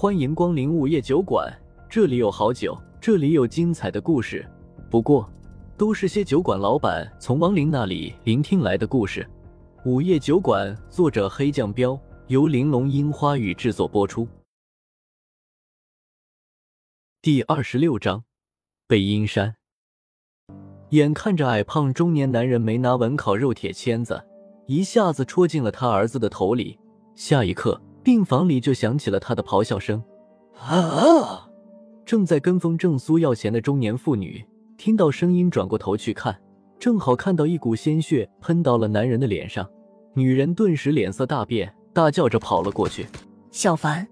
欢迎光临午夜酒馆，这里有好酒，这里有精彩的故事。不过，都是些酒馆老板从亡灵那里聆听来的故事。午夜酒馆，作者黑酱标，由玲珑樱花雨制作播出。第二十六章，背阴山。眼看着矮胖中年男人没拿稳烤肉铁签子，一下子戳进了他儿子的头里。下一刻，病房里就响起了他的咆哮声。啊！正在跟风正苏要钱的中年妇女听到声音，转过头去看，正好看到一股鲜血喷到了男人的脸上。女人顿时脸色大变，大叫着跑了过去。小凡，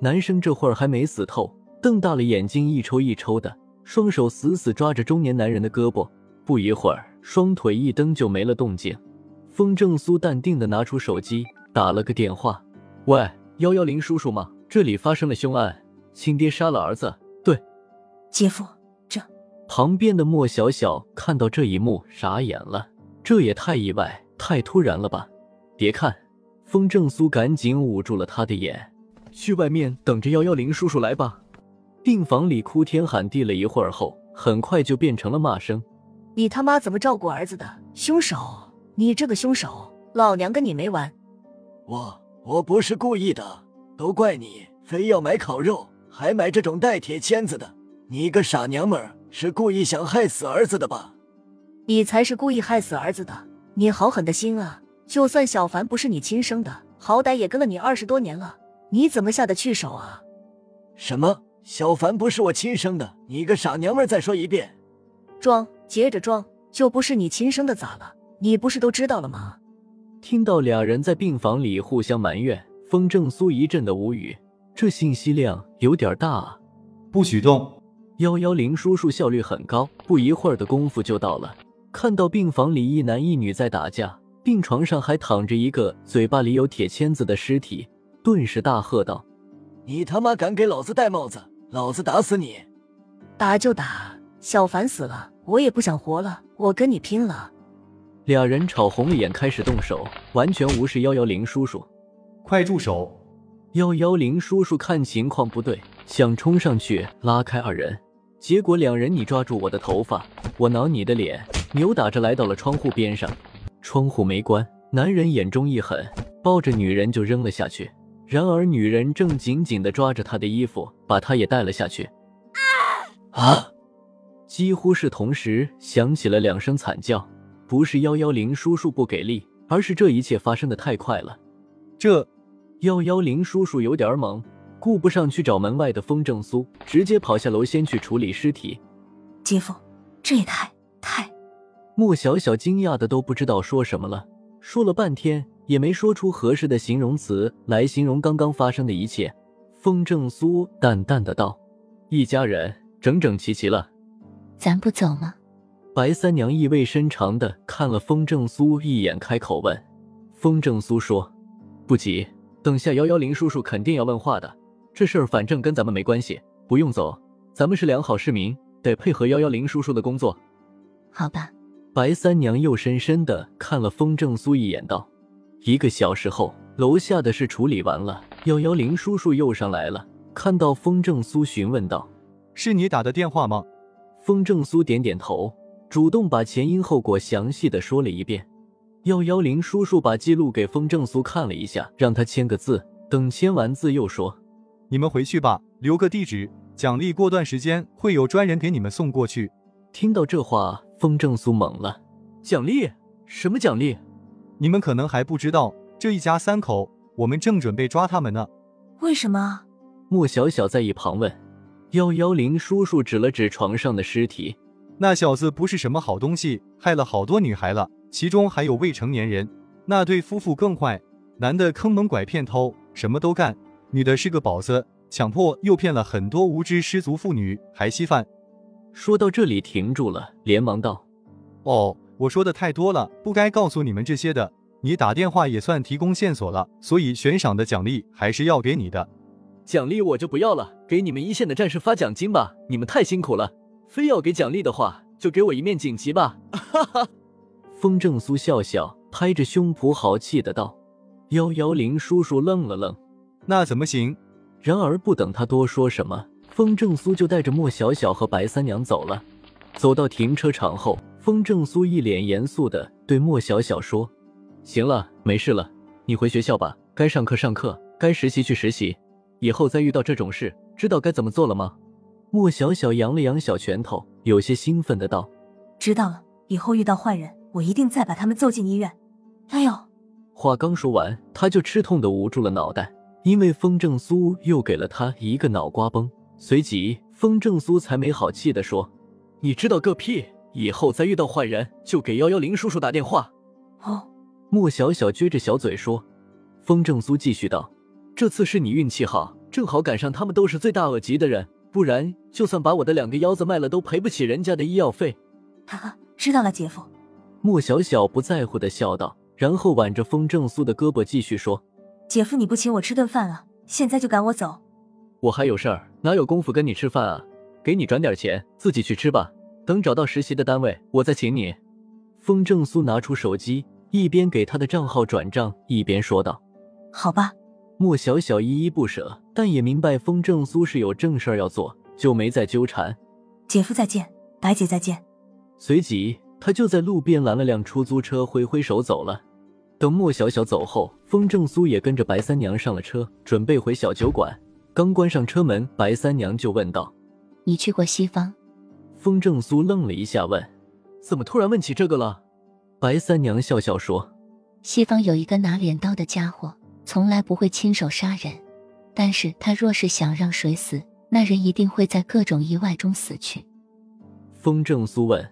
男生这会儿还没死透，瞪大了眼睛，一抽一抽的，双手死死抓着中年男人的胳膊。不一会儿，双腿一蹬就没了动静。风正苏淡定的拿出手机，打了个电话：“喂，幺幺零叔叔吗？这里发生了凶案，亲爹杀了儿子。”“对，姐夫，这……”旁边的莫小小看到这一幕，傻眼了。这也太意外、太突然了吧！别看，风正苏赶紧捂住了他的眼，去外面等着幺幺零叔叔来吧。病房里哭天喊地了一会儿后，很快就变成了骂声。你他妈怎么照顾儿子的？凶手！你这个凶手！老娘跟你没完！我我不是故意的，都怪你，非要买烤肉，还买这种带铁签子的。你个傻娘们儿，是故意想害死儿子的吧？你才是故意害死儿子的！你好狠的心啊！就算小凡不是你亲生的，好歹也跟了你二十多年了，你怎么下得去手啊？什么？小凡不是我亲生的？你个傻娘们儿，再说一遍！装。接着装，就不是你亲生的咋了？你不是都知道了吗？听到俩人在病房里互相埋怨，风正苏一阵的无语。这信息量有点大啊！不许动！幺幺零叔叔效率很高，不一会儿的功夫就到了。看到病房里一男一女在打架，病床上还躺着一个嘴巴里有铁签子的尸体，顿时大喝道：“你他妈敢给老子戴帽子，老子打死你！打就打！小凡死了。”我也不想活了，我跟你拼了！俩人吵红了眼，开始动手，完全无视幺幺零叔叔。快住手！幺幺零叔叔看情况不对，想冲上去拉开二人，结果两人你抓住我的头发，我挠你的脸，扭打着来到了窗户边上。窗户没关，男人眼中一狠，抱着女人就扔了下去。然而女人正紧紧地抓着他的衣服，把他也带了下去。啊啊！几乎是同时响起了两声惨叫，不是幺幺零叔叔不给力，而是这一切发生的太快了。这幺幺零叔叔有点懵，顾不上去找门外的风正苏，直接跑下楼先去处理尸体。姐夫，这也太太……莫小小惊讶的都不知道说什么了，说了半天也没说出合适的形容词来形容刚刚发生的一切。风正苏淡淡的道：“一家人整整齐齐了。”咱不走吗？白三娘意味深长的看了风正苏一眼，开口问。风正苏说：“不急，等下幺幺零叔叔肯定要问话的。这事儿反正跟咱们没关系，不用走。咱们是良好市民，得配合幺幺零叔叔的工作。”好吧。白三娘又深深的看了风正苏一眼，道：“一个小时后，楼下的事处理完了，幺幺零叔叔又上来了，看到风正苏，询问道：‘是你打的电话吗？’”风正苏点点头，主动把前因后果详细的说了一遍。幺幺零叔叔把记录给风正苏看了一下，让他签个字。等签完字，又说：“你们回去吧，留个地址，奖励过段时间会有专人给你们送过去。”听到这话，风正苏懵了：“奖励？什么奖励？你们可能还不知道，这一家三口，我们正准备抓他们呢。”为什么？莫小小在一旁问。幺幺零叔叔指了指床上的尸体，那小子不是什么好东西，害了好多女孩了，其中还有未成年人。那对夫妇更坏，男的坑蒙拐骗偷，什么都干；女的是个宝子，强迫诱骗了很多无知失足妇女，还稀饭。说到这里停住了，连忙道：“哦，我说的太多了，不该告诉你们这些的。你打电话也算提供线索了，所以悬赏的奖励还是要给你的。”奖励我就不要了，给你们一线的战士发奖金吧，你们太辛苦了。非要给奖励的话，就给我一面锦旗吧。哈哈。风正苏笑笑，拍着胸脯豪气的道。幺幺零叔叔愣了愣，那怎么行？然而不等他多说什么，风正苏就带着莫小小和白三娘走了。走到停车场后，风正苏一脸严肃的对莫小小说：“行了，没事了，你回学校吧。该上课上课，该实习去实习。以后再遇到这种事，知道该怎么做了吗？”莫小小扬了扬小拳头，有些兴奋的道：“知道了，以后遇到坏人，我一定再把他们揍进医院。”哎呦！话刚说完，他就吃痛的捂住了脑袋。因为风正苏又给了他一个脑瓜崩，随即风正苏才没好气的说：“你知道个屁！以后再遇到坏人，就给幺幺零叔叔打电话。”哦，莫小小撅着小嘴说。风正苏继续道：“这次是你运气好，正好赶上他们都是罪大恶极的人，不然就算把我的两个腰子卖了，都赔不起人家的医药费。”哈哈，知道了，姐夫。莫小小不在乎的笑道，然后挽着风正苏的胳膊继续说。姐夫，你不请我吃顿饭啊？现在就赶我走？我还有事儿，哪有功夫跟你吃饭啊？给你转点钱，自己去吃吧。等找到实习的单位，我再请你。风正苏拿出手机，一边给他的账号转账，一边说道：“好吧。”莫小小依依不舍，但也明白风正苏是有正事儿要做，就没再纠缠。姐夫再见，白姐再见。随即，他就在路边拦了辆出租车，挥挥手走了。等莫小小走后，风正苏也跟着白三娘上了车，准备回小酒馆。刚关上车门，白三娘就问道：“你去过西方？”风正苏愣了一下，问：“怎么突然问起这个了？”白三娘笑笑说：“西方有一个拿镰刀的家伙，从来不会亲手杀人，但是他若是想让谁死，那人一定会在各种意外中死去。”风正苏问：“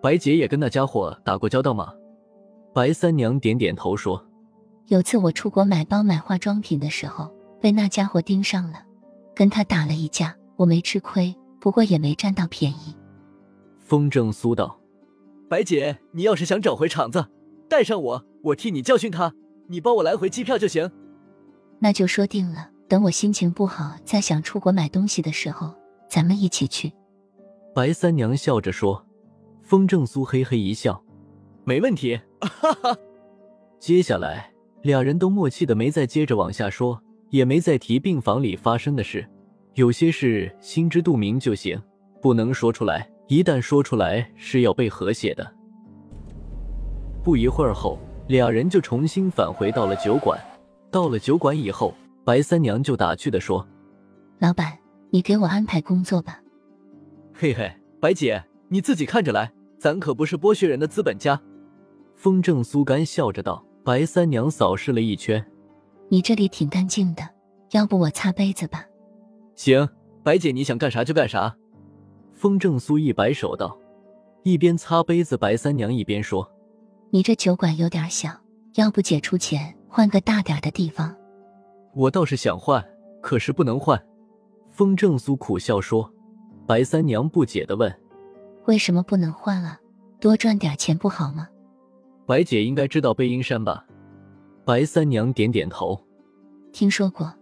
白姐也跟那家伙打过交道吗？”白三娘点点头说：“有次我出国买包买化妆品的时候，被那家伙盯上了，跟他打了一架，我没吃亏，不过也没占到便宜。”风正苏道：“白姐，你要是想找回场子，带上我，我替你教训他，你帮我来回机票就行。”那就说定了。等我心情不好，再想出国买东西的时候，咱们一起去。”白三娘笑着说。风正苏嘿嘿一笑。没问题，哈哈。接下来，俩人都默契的没再接着往下说，也没再提病房里发生的事。有些事心知肚明就行，不能说出来。一旦说出来，是要被和谐的。不一会儿后，俩人就重新返回到了酒馆。到了酒馆以后，白三娘就打趣的说：“老板，你给我安排工作吧。”嘿嘿，白姐，你自己看着来，咱可不是剥削人的资本家。风正苏干笑着道：“白三娘扫视了一圈，你这里挺干净的，要不我擦杯子吧？”“行，白姐你想干啥就干啥。”风正苏一摆手道，一边擦杯子，白三娘一边说：“你这酒馆有点小，要不姐出钱换个大点的地方？”“我倒是想换，可是不能换。”风正苏苦笑说。白三娘不解的问：“为什么不能换啊？多赚点钱不好吗？”白姐应该知道背阴山吧？白三娘点点头，听说过。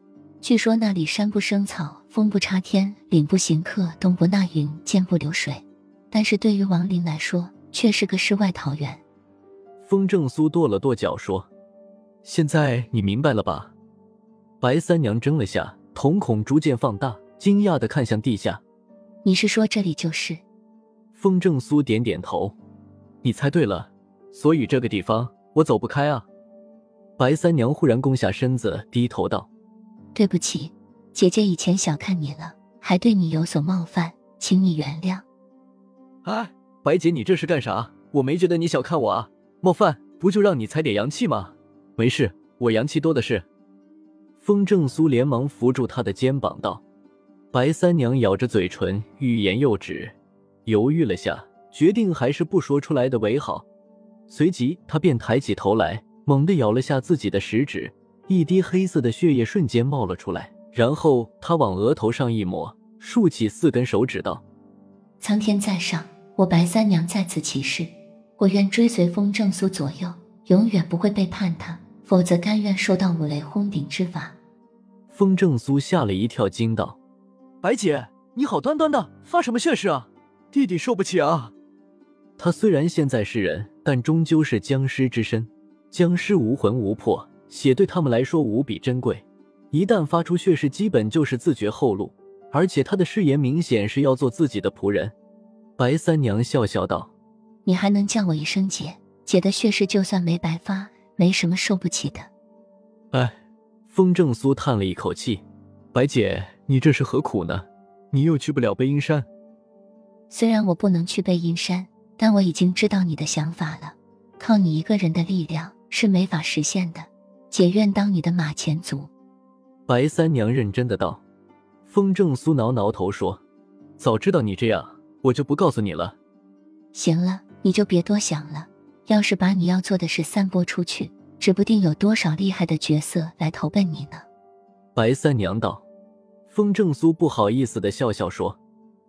据说那里山不生草，风不插天，岭不行客，冬不纳云，涧不流水。但是对于王林来说，却是个世外桃源。风正苏跺了跺脚说：“现在你明白了吧？”白三娘怔了下，瞳孔逐渐放大，惊讶的看向地下：“你是说这里就是？”风正苏点点头：“你猜对了。”所以这个地方我走不开啊！白三娘忽然弓下身子，低头道：“对不起，姐姐以前小看你了，还对你有所冒犯，请你原谅。”哎，白姐，你这是干啥？我没觉得你小看我啊！冒犯不就让你踩点阳气吗？没事，我阳气多的是。风正苏连忙扶住他的肩膀道：“白三娘咬着嘴唇，欲言又止，犹豫了下，决定还是不说出来的为好。”随即，他便抬起头来，猛地咬了下自己的食指，一滴黑色的血液瞬间冒了出来。然后他往额头上一抹，竖起四根手指道：“苍天在上，我白三娘在此起誓，我愿追随风正苏左右，永远不会背叛他，否则甘愿受到五雷轰顶之罚。”风正苏吓了一跳，惊道：“白姐，你好端端的，发什么血誓啊？弟弟受不起啊！”他虽然现在是人，但终究是僵尸之身。僵尸无魂无魄，血对他们来说无比珍贵。一旦发出血誓，基本就是自绝后路。而且他的誓言明显是要做自己的仆人。白三娘笑笑道：“你还能叫我一声姐？姐的血誓就算没白发，没什么受不起的。”哎，风正苏叹了一口气：“白姐，你这是何苦呢？你又去不了背阴山。虽然我不能去背阴山，但我已经知道你的想法了。靠你一个人的力量是没法实现的。姐愿当你的马前卒。”白三娘认真的道。风正苏挠挠头说：“早知道你这样，我就不告诉你了。”行了，你就别多想了。要是把你要做的事散播出去，指不定有多少厉害的角色来投奔你呢。”白三娘道。风正苏不好意思的笑笑说：“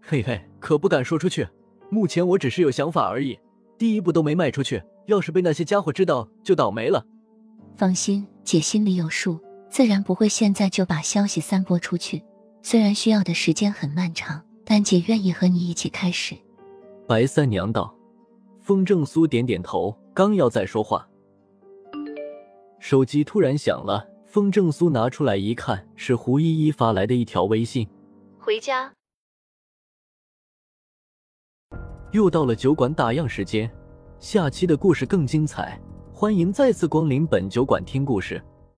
嘿嘿，可不敢说出去。目前我只是有想法而已，第一步都没迈出去。要是被那些家伙知道，就倒霉了。”放心，姐心里有数，自然不会现在就把消息散播出去。虽然需要的时间很漫长，但姐愿意和你一起开始。”白三娘道。风正苏点点头，刚要再说话，手机突然响了。风正苏拿出来一看，是胡依依发来的一条微信：“回家。”又到了酒馆打烊时间，下期的故事更精彩，欢迎再次光临本酒馆听故事。